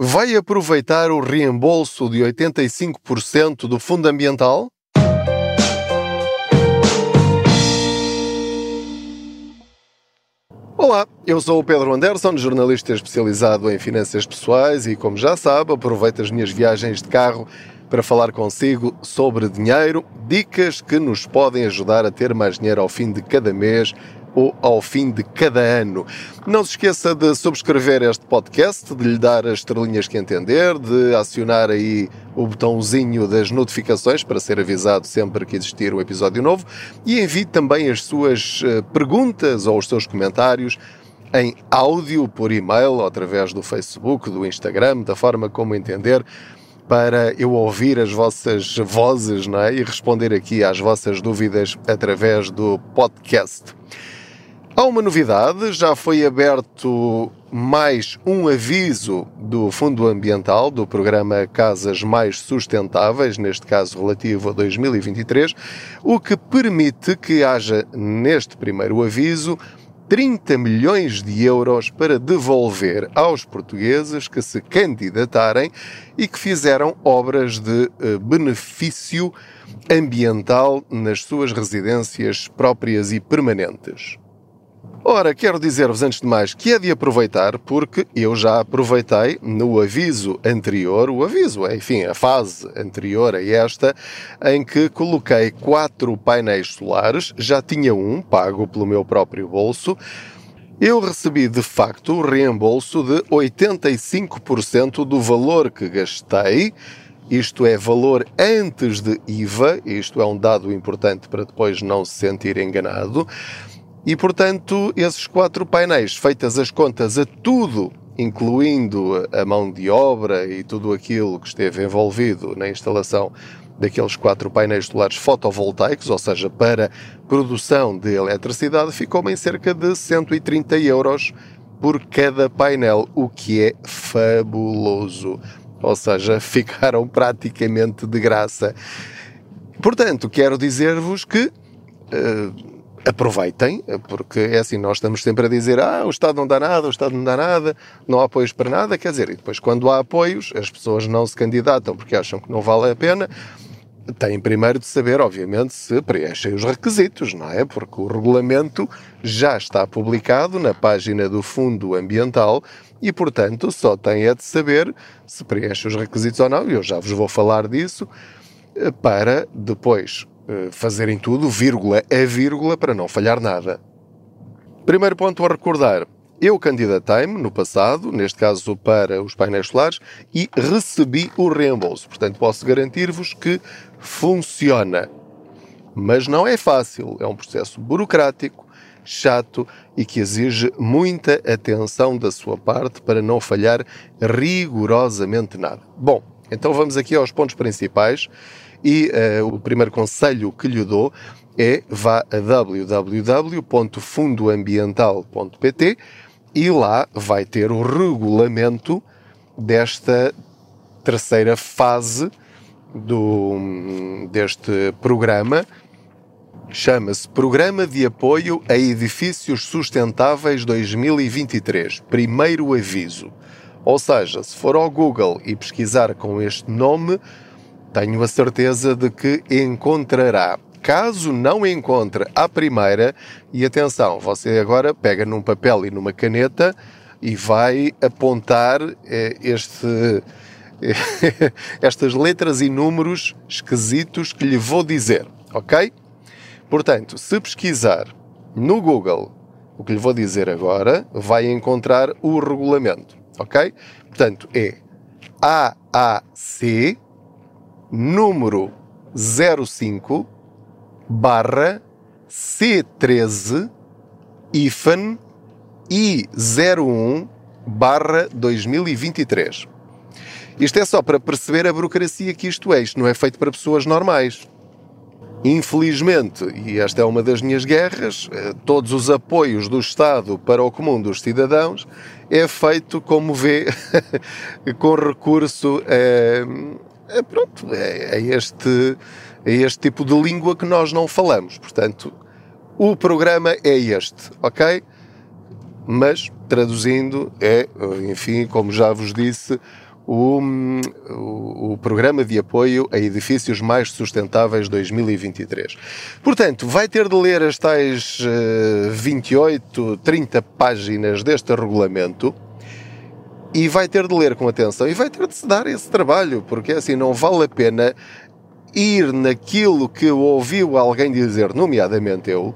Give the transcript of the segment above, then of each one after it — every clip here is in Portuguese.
vai aproveitar o reembolso de 85% do fundo ambiental? Olá, eu sou o Pedro Anderson, jornalista especializado em finanças pessoais e, como já sabe, aproveito as minhas viagens de carro para falar consigo sobre dinheiro, dicas que nos podem ajudar a ter mais dinheiro ao fim de cada mês ou ao fim de cada ano. Não se esqueça de subscrever este podcast, de lhe dar as estrelinhas que entender, de acionar aí o botãozinho das notificações para ser avisado sempre que existir um episódio novo e envie também as suas eh, perguntas ou os seus comentários em áudio por e-mail através do Facebook, do Instagram, da forma como entender para eu ouvir as vossas vozes não é? e responder aqui às vossas dúvidas através do podcast. Há uma novidade, já foi aberto mais um aviso do Fundo Ambiental, do programa Casas Mais Sustentáveis, neste caso relativo a 2023, o que permite que haja neste primeiro aviso 30 milhões de euros para devolver aos portugueses que se candidatarem e que fizeram obras de eh, benefício ambiental nas suas residências próprias e permanentes. Ora, quero dizer-vos antes de mais que é de aproveitar, porque eu já aproveitei no aviso anterior, o aviso, é, enfim, a fase anterior a esta, em que coloquei quatro painéis solares, já tinha um pago pelo meu próprio bolso. Eu recebi de facto o reembolso de 85% do valor que gastei isto é valor antes de IVA, isto é um dado importante para depois não se sentir enganado. E, portanto, esses quatro painéis, feitas as contas a tudo, incluindo a mão de obra e tudo aquilo que esteve envolvido na instalação daqueles quatro painéis solares fotovoltaicos, ou seja, para produção de eletricidade, ficou em cerca de 130 euros por cada painel, o que é fabuloso. Ou seja, ficaram praticamente de graça. Portanto, quero dizer-vos que. Uh, aproveitem, porque é assim, nós estamos sempre a dizer, ah, o Estado não dá nada, o Estado não dá nada, não há apoios para nada, quer dizer, e depois quando há apoios, as pessoas não se candidatam porque acham que não vale a pena, têm primeiro de saber, obviamente, se preenchem os requisitos, não é? Porque o regulamento já está publicado na página do Fundo Ambiental e, portanto, só têm é de saber se preenchem os requisitos ou não, e eu já vos vou falar disso, eh, para depois fazerem tudo, vírgula a vírgula, para não falhar nada. Primeiro ponto a recordar. Eu candidatei-me no passado, neste caso para os painéis solares, e recebi o reembolso. Portanto, posso garantir-vos que funciona. Mas não é fácil, é um processo burocrático, chato e que exige muita atenção da sua parte para não falhar rigorosamente nada. Bom, então vamos aqui aos pontos principais e uh, o primeiro conselho que lhe dou é vá a www.fundoambiental.pt e lá vai ter o regulamento desta terceira fase do, deste programa. Chama-se Programa de Apoio a Edifícios Sustentáveis 2023. Primeiro aviso. Ou seja, se for ao Google e pesquisar com este nome, tenho a certeza de que encontrará. Caso não encontre à primeira, e atenção, você agora pega num papel e numa caneta e vai apontar eh, este, estas letras e números esquisitos que lhe vou dizer, ok? Portanto, se pesquisar no Google o que lhe vou dizer agora, vai encontrar o regulamento, ok? Portanto, é AAC número 05 barra C13 IFAN I01 barra 2023. Isto é só para perceber a burocracia que isto é. Isto não é feito para pessoas normais. Infelizmente, e esta é uma das minhas guerras, eh, todos os apoios do Estado para o comum dos cidadãos é feito, como vê, com recurso eh, é, pronto, é, é, este, é este tipo de língua que nós não falamos. Portanto, o programa é este, ok? mas traduzindo é, enfim, como já vos disse, o, o, o, Programa de Apoio a Edifícios Mais Sustentáveis 2023. Portanto, vai ter de ler as tais uh, 28, 30 páginas deste regulamento e vai ter de ler com atenção e vai ter de se dar esse trabalho, porque assim não vale a pena ir naquilo que ouviu alguém dizer, nomeadamente eu,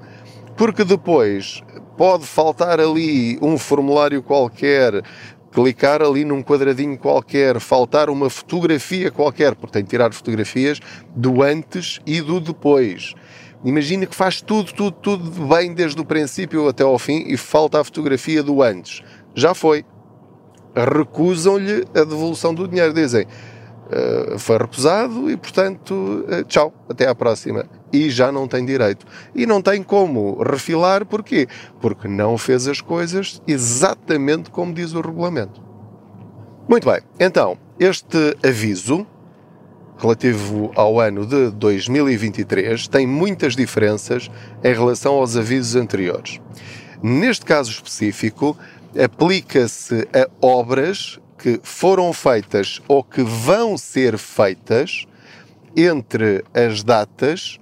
porque depois pode faltar ali um formulário qualquer, clicar ali num quadradinho qualquer, faltar uma fotografia qualquer, porque tem que tirar fotografias do antes e do depois. Imagina que faz tudo, tudo, tudo bem desde o princípio até ao fim e falta a fotografia do antes. Já foi. Recusam-lhe a devolução do dinheiro. Dizem, uh, foi recusado e, portanto, uh, tchau, até à próxima e já não tem direito. E não tem como refilar, porquê? Porque não fez as coisas exatamente como diz o regulamento. Muito bem, então, este aviso relativo ao ano de 2023 tem muitas diferenças em relação aos avisos anteriores. Neste caso específico, aplica-se a obras que foram feitas ou que vão ser feitas entre as datas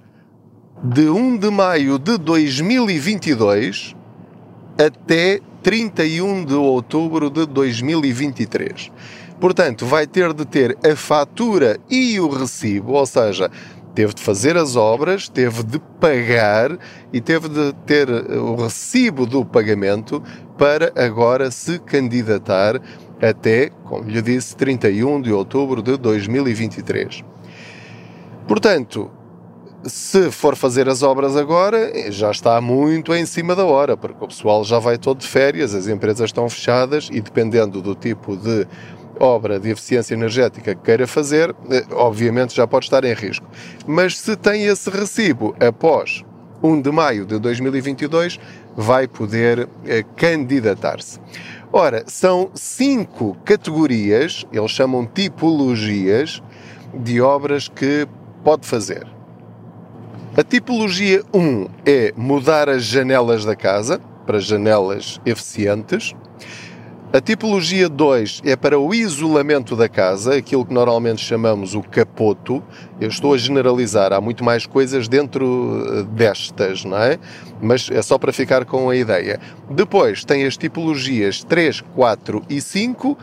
de 1 de maio de 2022 até 31 de outubro de 2023. Portanto, vai ter de ter a fatura e o recibo, ou seja, teve de fazer as obras, teve de pagar e teve de ter o recibo do pagamento para agora se candidatar até, como lhe disse, 31 de outubro de 2023. Portanto, se for fazer as obras agora, já está muito em cima da hora, porque o pessoal já vai todo de férias, as empresas estão fechadas e dependendo do tipo de obra de eficiência energética que queira fazer, eh, obviamente já pode estar em risco. Mas se tem esse recibo após 1 de maio de 2022, vai poder eh, candidatar-se. Ora, são cinco categorias, eles chamam tipologias, de obras que pode fazer. A tipologia 1 é mudar as janelas da casa para janelas eficientes. A tipologia 2 é para o isolamento da casa, aquilo que normalmente chamamos o capoto. Eu estou a generalizar, há muito mais coisas dentro eh, destas, não é? Mas é só para ficar com a ideia. Depois tem as tipologias 3, 4 e 5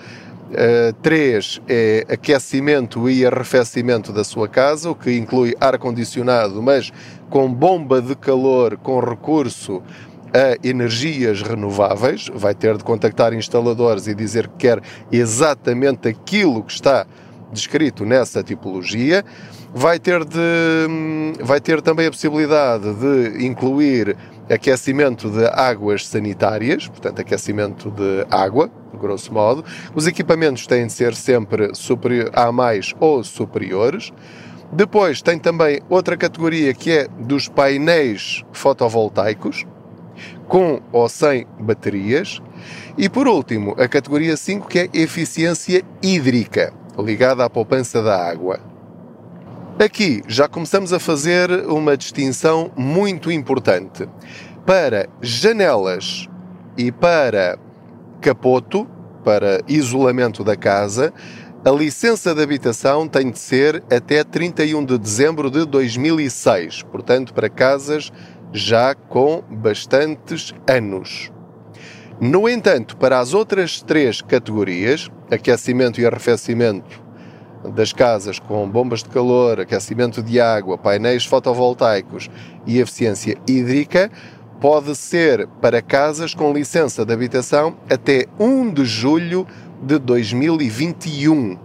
Uh, três é aquecimento e arrefecimento da sua casa, o que inclui ar-condicionado, mas com bomba de calor com recurso a energias renováveis. Vai ter de contactar instaladores e dizer que quer exatamente aquilo que está descrito nessa tipologia. Vai ter, de, hum, vai ter também a possibilidade de incluir aquecimento de águas sanitárias, portanto, aquecimento de água, grosso modo. Os equipamentos têm de ser sempre A mais ou superiores. Depois tem também outra categoria que é dos painéis fotovoltaicos, com ou sem baterias. E por último, a categoria 5 que é eficiência hídrica, ligada à poupança da água. Aqui já começamos a fazer uma distinção muito importante. Para janelas e para capoto, para isolamento da casa, a licença de habitação tem de ser até 31 de dezembro de 2006, portanto, para casas já com bastantes anos. No entanto, para as outras três categorias, aquecimento e arrefecimento das casas com bombas de calor, aquecimento de água, painéis fotovoltaicos e eficiência hídrica, pode ser para casas com licença de habitação até 1 de julho de 2021.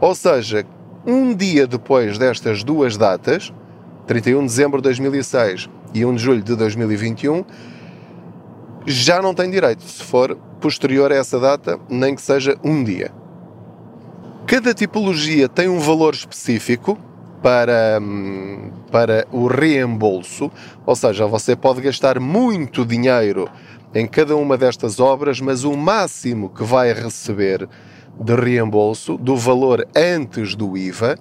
Ou seja, um dia depois destas duas datas, 31 de dezembro de 2006 e 1 de julho de 2021, já não tem direito, se for posterior a essa data, nem que seja um dia. Cada tipologia tem um valor específico para, para o reembolso, ou seja, você pode gastar muito dinheiro em cada uma destas obras, mas o máximo que vai receber de reembolso do valor antes do IVA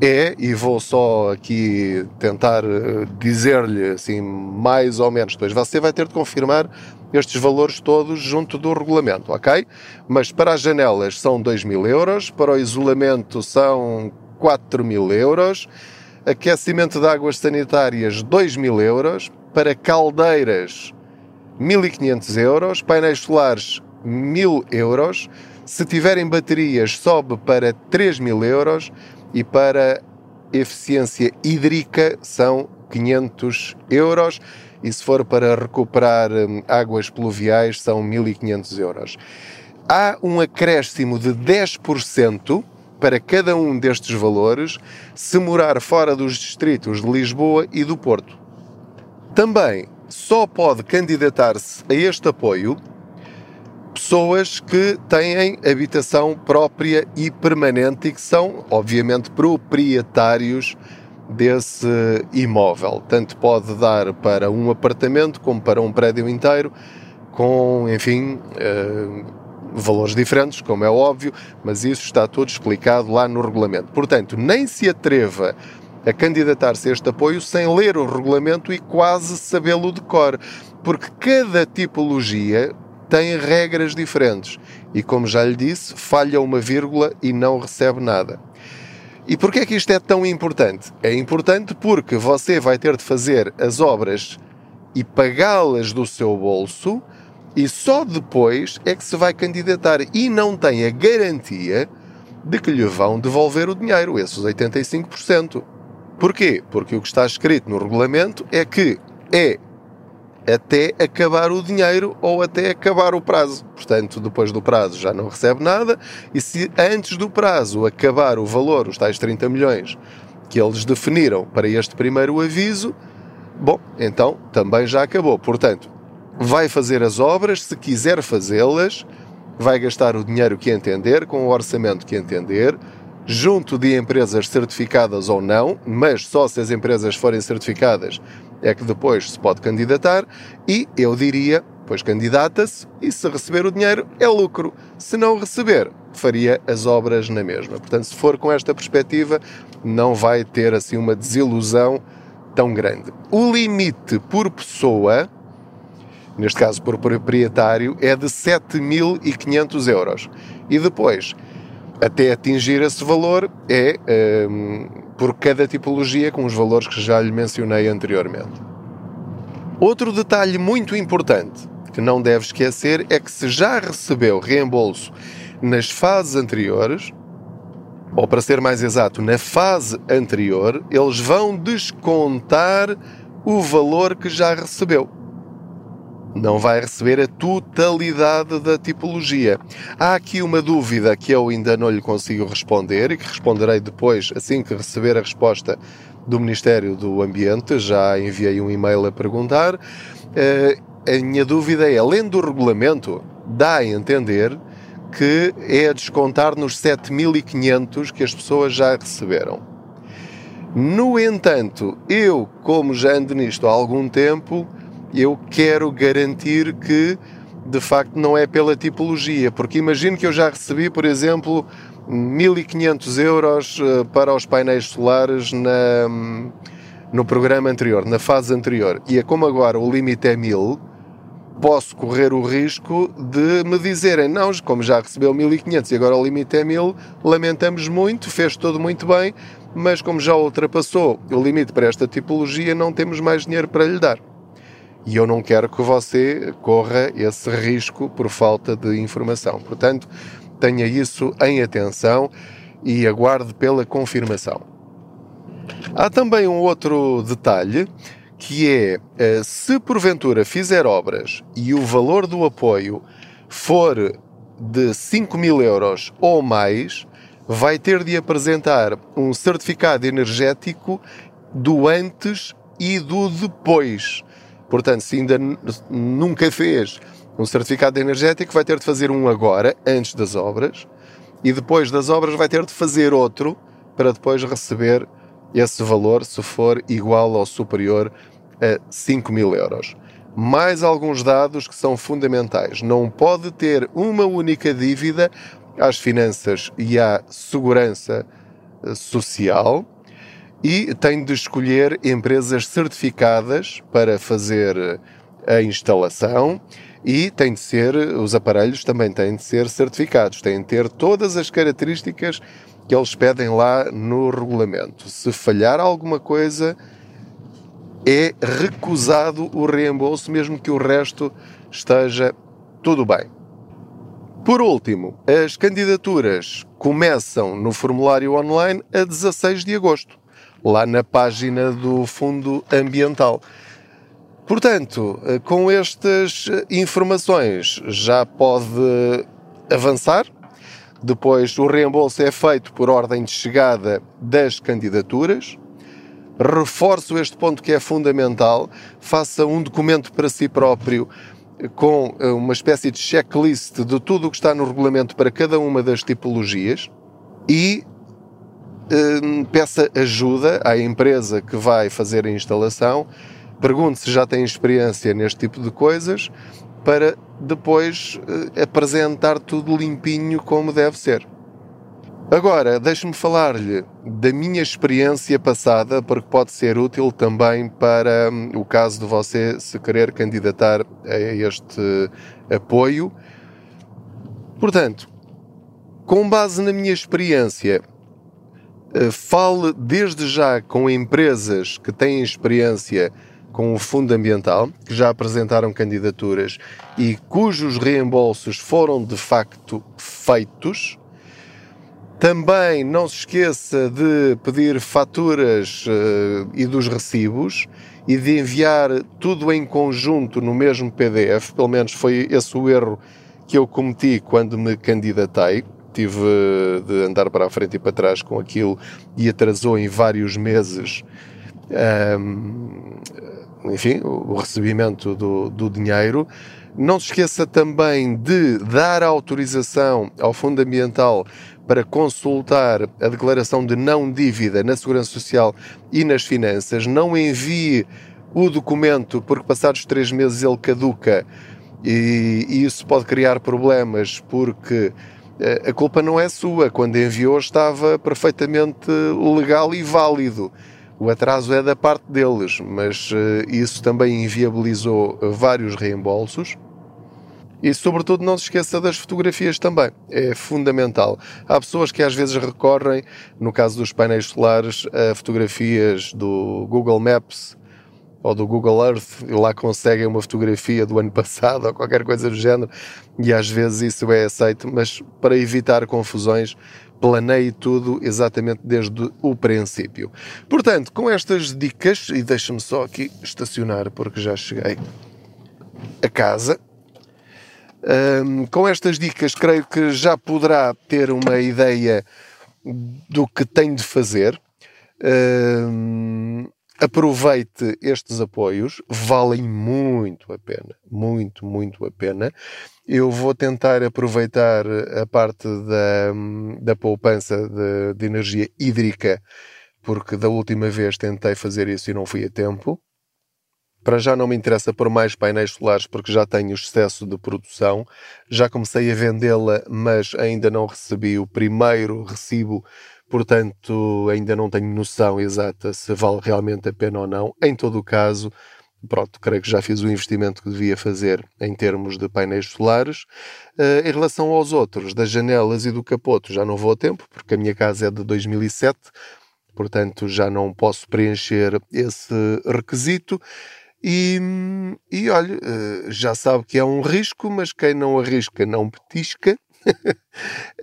é, e vou só aqui tentar eh, dizer-lhe assim mais ou menos, depois você vai ter de confirmar estes valores todos junto do regulamento, ok? Mas para as janelas são 2 mil euros, para o isolamento são 4 mil euros, aquecimento de águas sanitárias 2 mil euros, para caldeiras 1.500 euros, painéis solares 1.000 euros, se tiverem baterias sobe para 3 mil euros e para eficiência hídrica são 500 euros e se for para recuperar hum, águas pluviais são 1.500 euros. Há um acréscimo de 10% para cada um destes valores se morar fora dos distritos de Lisboa e do Porto. Também só pode candidatar-se a este apoio pessoas que têm habitação própria e permanente e que são, obviamente, proprietários desse imóvel. Tanto pode dar para um apartamento como para um prédio inteiro, com, enfim, uh, valores diferentes, como é óbvio, mas isso está tudo explicado lá no regulamento. Portanto, nem se atreva a candidatar-se a este apoio sem ler o regulamento e quase sabê-lo de cor, porque cada tipologia tem regras diferentes e, como já lhe disse, falha uma vírgula e não recebe nada. E porquê é que isto é tão importante? É importante porque você vai ter de fazer as obras e pagá-las do seu bolso e só depois é que se vai candidatar e não tem a garantia de que lhe vão devolver o dinheiro, esses 85%. Porquê? Porque o que está escrito no regulamento é que é até acabar o dinheiro ou até acabar o prazo. Portanto, depois do prazo já não recebe nada, e se antes do prazo acabar o valor, os tais 30 milhões que eles definiram para este primeiro aviso, bom, então também já acabou. Portanto, vai fazer as obras, se quiser fazê-las, vai gastar o dinheiro que entender, com o orçamento que entender, junto de empresas certificadas ou não, mas só se as empresas forem certificadas é que depois se pode candidatar e eu diria, pois candidata-se e se receber o dinheiro é lucro. Se não receber, faria as obras na mesma. Portanto, se for com esta perspectiva, não vai ter assim uma desilusão tão grande. O limite por pessoa, neste caso por proprietário, é de 7.500 euros. E depois, até atingir esse valor, é hum, por cada tipologia, com os valores que já lhe mencionei anteriormente. Outro detalhe muito importante que não deve esquecer é que se já recebeu reembolso nas fases anteriores, ou para ser mais exato, na fase anterior, eles vão descontar o valor que já recebeu não vai receber a totalidade da tipologia. Há aqui uma dúvida que eu ainda não lhe consigo responder e que responderei depois, assim que receber a resposta do Ministério do Ambiente. Já enviei um e-mail a perguntar. Eh, a minha dúvida é, além do regulamento, dá a entender que é a descontar nos 7.500 que as pessoas já receberam. No entanto, eu, como já ando nisto há algum tempo, eu quero garantir que de facto não é pela tipologia, porque imagino que eu já recebi, por exemplo, 1500 euros eh, para os painéis solares na, no programa anterior, na fase anterior, e é como agora o limite é 1000, posso correr o risco de me dizerem, não, como já recebeu 1500 e agora o limite é 1000, lamentamos muito, fez tudo muito bem, mas como já ultrapassou o limite para esta tipologia, não temos mais dinheiro para lhe dar. E eu não quero que você corra esse risco por falta de informação. Portanto, tenha isso em atenção e aguarde pela confirmação. Há também um outro detalhe que é eh, se porventura fizer obras e o valor do apoio for de 5 mil euros ou mais, vai ter de apresentar um certificado energético do antes e do depois. Portanto, se ainda nunca fez um certificado energético, vai ter de fazer um agora, antes das obras, e depois das obras vai ter de fazer outro para depois receber esse valor, se for igual ou superior a 5 mil euros. Mais alguns dados que são fundamentais. Não pode ter uma única dívida às finanças e à segurança social e tem de escolher empresas certificadas para fazer a instalação e tem de ser, os aparelhos também têm de ser certificados, têm de ter todas as características que eles pedem lá no regulamento. Se falhar alguma coisa, é recusado o reembolso, mesmo que o resto esteja tudo bem. Por último, as candidaturas começam no formulário online a 16 de agosto, lá na página do Fundo Ambiental. Portanto, com estas informações já pode avançar. Depois, o reembolso é feito por ordem de chegada das candidaturas reforço este ponto que é fundamental, faça um documento para si próprio com eh, uma espécie de checklist de tudo o que está no regulamento para cada uma das tipologias e eh, peça ajuda à empresa que vai fazer a instalação, pergunte se já tem experiência neste tipo de coisas para depois eh, apresentar tudo limpinho como deve ser. Agora, deixe-me falar-lhe da minha experiência passada, porque pode ser útil também para hum, o caso de você se querer candidatar a este apoio. Portanto, com base na minha experiência, fale desde já com empresas que têm experiência com o Fundo Ambiental, que já apresentaram candidaturas e cujos reembolsos foram de facto feitos também não se esqueça de pedir faturas uh, e dos recibos e de enviar tudo em conjunto no mesmo PDF. Pelo menos foi esse o erro que eu cometi quando me candidatei. Tive de andar para a frente e para trás com aquilo e atrasou em vários meses. Um, enfim, o recebimento do, do dinheiro. Não se esqueça também de dar autorização ao Fundo Ambiental para consultar a declaração de não dívida na Segurança Social e nas finanças. Não envie o documento porque passados três meses ele caduca e, e isso pode criar problemas porque a culpa não é sua. Quando enviou estava perfeitamente legal e válido. O atraso é da parte deles, mas uh, isso também inviabilizou vários reembolsos. E, sobretudo, não se esqueça das fotografias também. É fundamental. Há pessoas que às vezes recorrem, no caso dos painéis solares, a fotografias do Google Maps ou do Google Earth e lá conseguem uma fotografia do ano passado ou qualquer coisa do género e às vezes isso é aceito, mas para evitar confusões, planeie tudo exatamente desde o princípio. Portanto, com estas dicas, e deixa-me só aqui estacionar porque já cheguei a casa. Um, com estas dicas, creio que já poderá ter uma ideia do que tem de fazer. Um, aproveite estes apoios, valem muito a pena, muito, muito a pena. Eu vou tentar aproveitar a parte da, da poupança de, de energia hídrica, porque da última vez tentei fazer isso e não fui a tempo. Para já não me interessa por mais painéis solares porque já tenho excesso de produção. Já comecei a vendê-la, mas ainda não recebi o primeiro recibo portanto ainda não tenho noção exata se vale realmente a pena ou não. Em todo o caso, pronto, creio que já fiz o investimento que devia fazer em termos de painéis solares. Uh, em relação aos outros, das janelas e do capoto, já não vou a tempo, porque a minha casa é de 2007, portanto já não posso preencher esse requisito. E, e olha, uh, já sabe que é um risco, mas quem não arrisca não petisca. uh,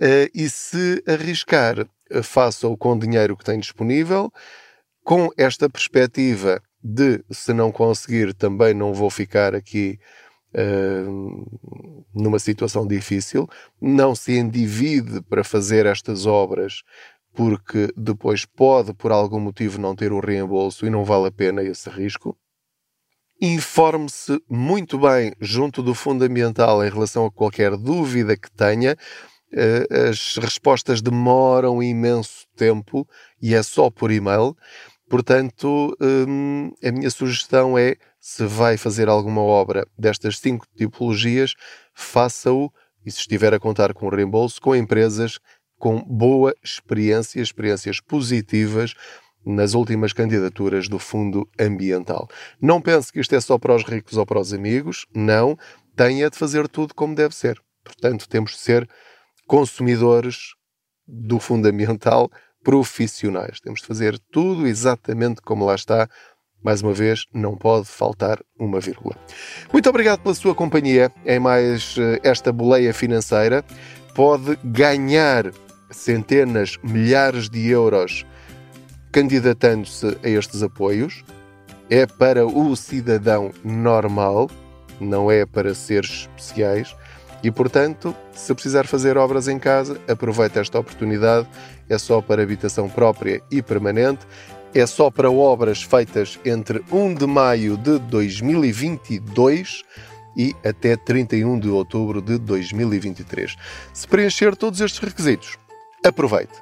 e se arriscar faça-o com o dinheiro que tem disponível, com esta perspectiva de se não conseguir também não vou ficar aqui uh, numa situação difícil, não se endivide para fazer estas obras porque depois pode por algum motivo não ter o reembolso e não vale a pena esse risco. Informe-se muito bem junto do Fundo Ambiental em relação a qualquer dúvida que tenha, eh, as respostas demoram imenso tempo e é só por e-mail. Portanto, hum, a minha sugestão é: se vai fazer alguma obra destas cinco tipologias, faça-o e se estiver a contar com reembolso, com empresas com boa experiência, experiências positivas nas últimas candidaturas do Fundo Ambiental. Não pense que isto é só para os ricos ou para os amigos, não. Tenha de fazer tudo como deve ser. Portanto, temos de ser consumidores do Fundo Ambiental profissionais. Temos de fazer tudo exatamente como lá está. Mais uma vez, não pode faltar uma vírgula. Muito obrigado pela sua companhia em mais eh, esta boleia financeira. Pode ganhar centenas, milhares de euros candidatando-se a estes apoios. É para o cidadão normal, não é para seres especiais. E, portanto, se precisar fazer obras em casa, aproveite esta oportunidade. É só para habitação própria e permanente. É só para obras feitas entre 1 de maio de 2022 e até 31 de outubro de 2023. Se preencher todos estes requisitos, aproveite.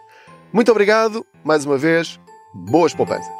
Muito obrigado, mais uma vez, boas poupanças.